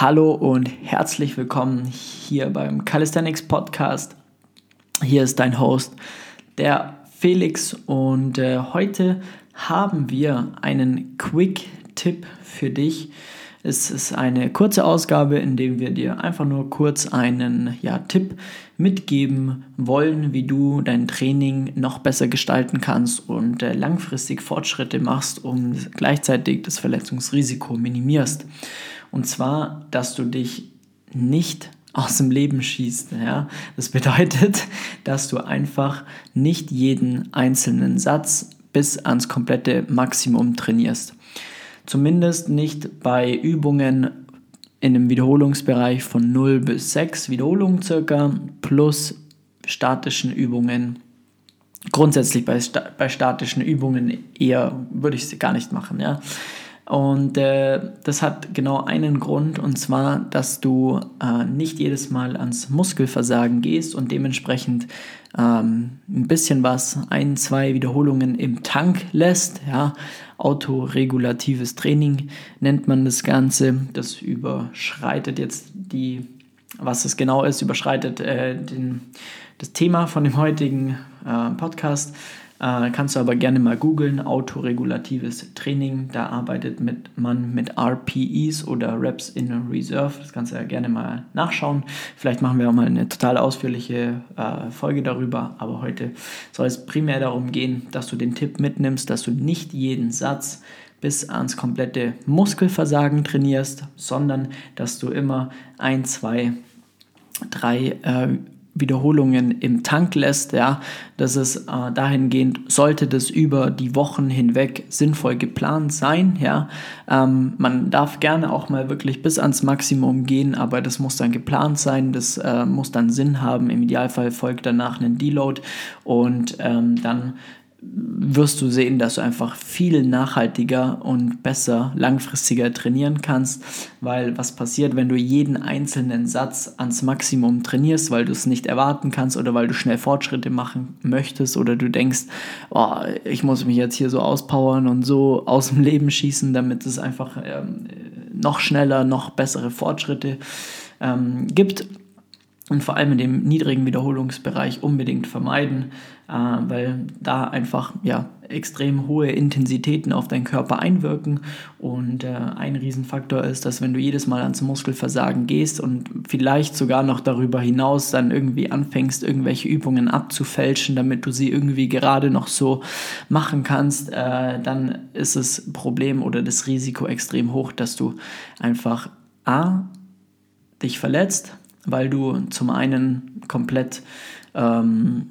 Hallo und herzlich willkommen hier beim Calisthenics Podcast. Hier ist dein Host, der Felix, und äh, heute haben wir einen Quick-Tipp für dich. Es ist eine kurze Ausgabe, in der wir dir einfach nur kurz einen ja, Tipp mitgeben wollen, wie du dein Training noch besser gestalten kannst und äh, langfristig Fortschritte machst, um gleichzeitig das Verletzungsrisiko minimierst. Und zwar, dass du dich nicht aus dem Leben schießt. Ja? Das bedeutet, dass du einfach nicht jeden einzelnen Satz bis ans komplette Maximum trainierst. Zumindest nicht bei Übungen in einem Wiederholungsbereich von 0 bis 6 Wiederholungen circa plus statischen Übungen. Grundsätzlich bei, bei statischen Übungen eher würde ich sie gar nicht machen. Ja? Und äh, das hat genau einen Grund, und zwar, dass du äh, nicht jedes Mal ans Muskelversagen gehst und dementsprechend ähm, ein bisschen was, ein, zwei Wiederholungen im Tank lässt. Ja, autoregulatives Training nennt man das Ganze. Das überschreitet jetzt die, was es genau ist, überschreitet äh, den, das Thema von dem heutigen äh, Podcast. Äh, kannst du aber gerne mal googeln, autoregulatives Training. Da arbeitet mit, man mit RPEs oder Reps in Reserve. Das kannst du ja gerne mal nachschauen. Vielleicht machen wir auch mal eine total ausführliche äh, Folge darüber. Aber heute soll es primär darum gehen, dass du den Tipp mitnimmst, dass du nicht jeden Satz bis ans komplette Muskelversagen trainierst, sondern dass du immer ein, zwei, drei äh, Wiederholungen im Tank lässt, ja, dass es äh, dahingehend sollte das über die Wochen hinweg sinnvoll geplant sein, ja. Ähm, man darf gerne auch mal wirklich bis ans Maximum gehen, aber das muss dann geplant sein, das äh, muss dann Sinn haben. Im Idealfall folgt danach ein Deload und ähm, dann wirst du sehen, dass du einfach viel nachhaltiger und besser, langfristiger trainieren kannst, weil was passiert, wenn du jeden einzelnen Satz ans Maximum trainierst, weil du es nicht erwarten kannst oder weil du schnell Fortschritte machen möchtest oder du denkst, oh, ich muss mich jetzt hier so auspowern und so aus dem Leben schießen, damit es einfach ähm, noch schneller, noch bessere Fortschritte ähm, gibt und vor allem in dem niedrigen Wiederholungsbereich unbedingt vermeiden, äh, weil da einfach ja, extrem hohe Intensitäten auf deinen Körper einwirken. Und äh, ein Riesenfaktor ist, dass wenn du jedes Mal ans Muskelversagen gehst und vielleicht sogar noch darüber hinaus dann irgendwie anfängst, irgendwelche Übungen abzufälschen, damit du sie irgendwie gerade noch so machen kannst, äh, dann ist das Problem oder das Risiko extrem hoch, dass du einfach A, dich verletzt, weil du zum einen komplett, ähm,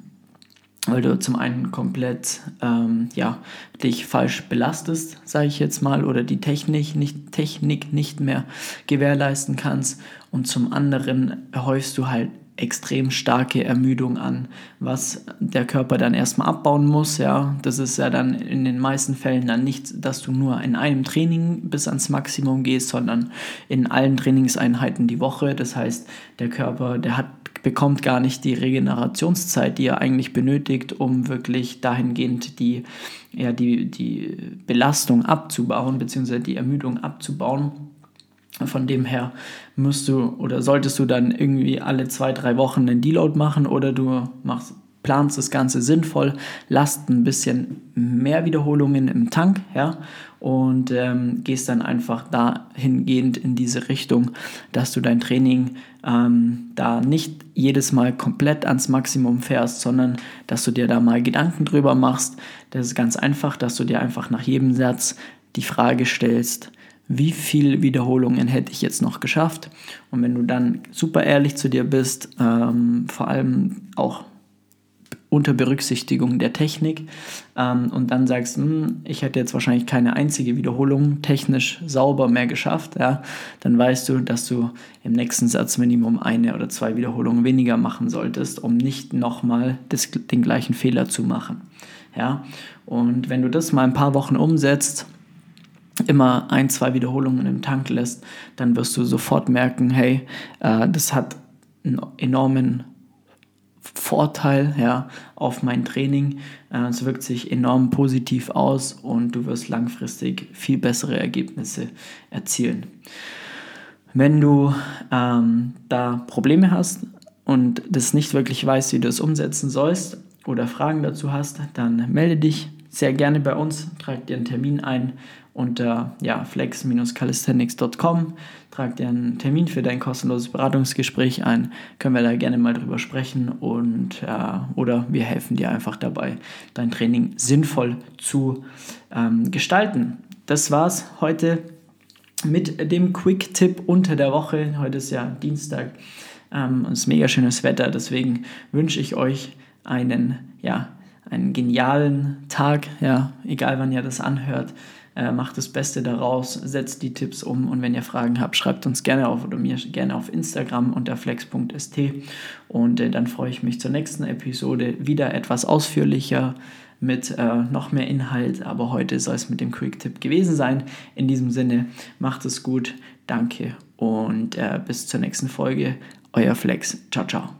weil du zum einen komplett, ähm, ja, dich falsch belastest, sage ich jetzt mal, oder die Technik nicht, Technik nicht mehr gewährleisten kannst. Und zum anderen erhäufst du halt extrem starke Ermüdung an, was der Körper dann erstmal abbauen muss. Ja, das ist ja dann in den meisten Fällen dann nicht, dass du nur in einem Training bis ans Maximum gehst, sondern in allen Trainingseinheiten die Woche. Das heißt, der Körper, der hat bekommt gar nicht die Regenerationszeit, die er eigentlich benötigt, um wirklich dahingehend die, ja, die, die Belastung abzubauen, beziehungsweise die Ermüdung abzubauen. Von dem her musst du oder solltest du dann irgendwie alle zwei, drei Wochen einen Deload machen oder du machst, planst das Ganze sinnvoll, lasst ein bisschen mehr Wiederholungen im Tank, ja, und ähm, gehst dann einfach dahingehend in diese Richtung, dass du dein Training ähm, da nicht jedes Mal komplett ans Maximum fährst, sondern dass du dir da mal Gedanken drüber machst. Das ist ganz einfach, dass du dir einfach nach jedem Satz die Frage stellst, wie viele Wiederholungen hätte ich jetzt noch geschafft. Und wenn du dann super ehrlich zu dir bist, ähm, vor allem auch unter Berücksichtigung der Technik ähm, und dann sagst, hm, ich hätte jetzt wahrscheinlich keine einzige Wiederholung technisch sauber mehr geschafft, ja, dann weißt du, dass du im nächsten Satz Minimum eine oder zwei Wiederholungen weniger machen solltest, um nicht nochmal den gleichen Fehler zu machen. Ja, und wenn du das mal ein paar Wochen umsetzt, immer ein, zwei Wiederholungen im Tank lässt, dann wirst du sofort merken, hey, äh, das hat einen enormen Vorteil ja, auf mein Training. Äh, es wirkt sich enorm positiv aus und du wirst langfristig viel bessere Ergebnisse erzielen. Wenn du ähm, da Probleme hast und das nicht wirklich weißt, wie du es umsetzen sollst oder Fragen dazu hast, dann melde dich sehr gerne bei uns, trag dir einen Termin ein unter ja, flex-calisthenics.com, trag dir einen Termin für dein kostenloses Beratungsgespräch ein, können wir da gerne mal drüber sprechen und äh, oder wir helfen dir einfach dabei, dein Training sinnvoll zu ähm, gestalten. Das war's heute mit dem Quick-Tipp unter der Woche. Heute ist ja Dienstag. Ähm, es ist mega schönes Wetter, deswegen wünsche ich euch einen, ja, einen genialen Tag, ja, egal wann ihr das anhört. Äh, macht das Beste daraus, setzt die Tipps um und wenn ihr Fragen habt, schreibt uns gerne auf oder mir gerne auf Instagram unter flex.st und äh, dann freue ich mich zur nächsten Episode wieder etwas ausführlicher mit äh, noch mehr Inhalt, aber heute soll es mit dem Quick-Tipp gewesen sein. In diesem Sinne, macht es gut, danke und äh, bis zur nächsten Folge. Euer Flex. Ciao, ciao.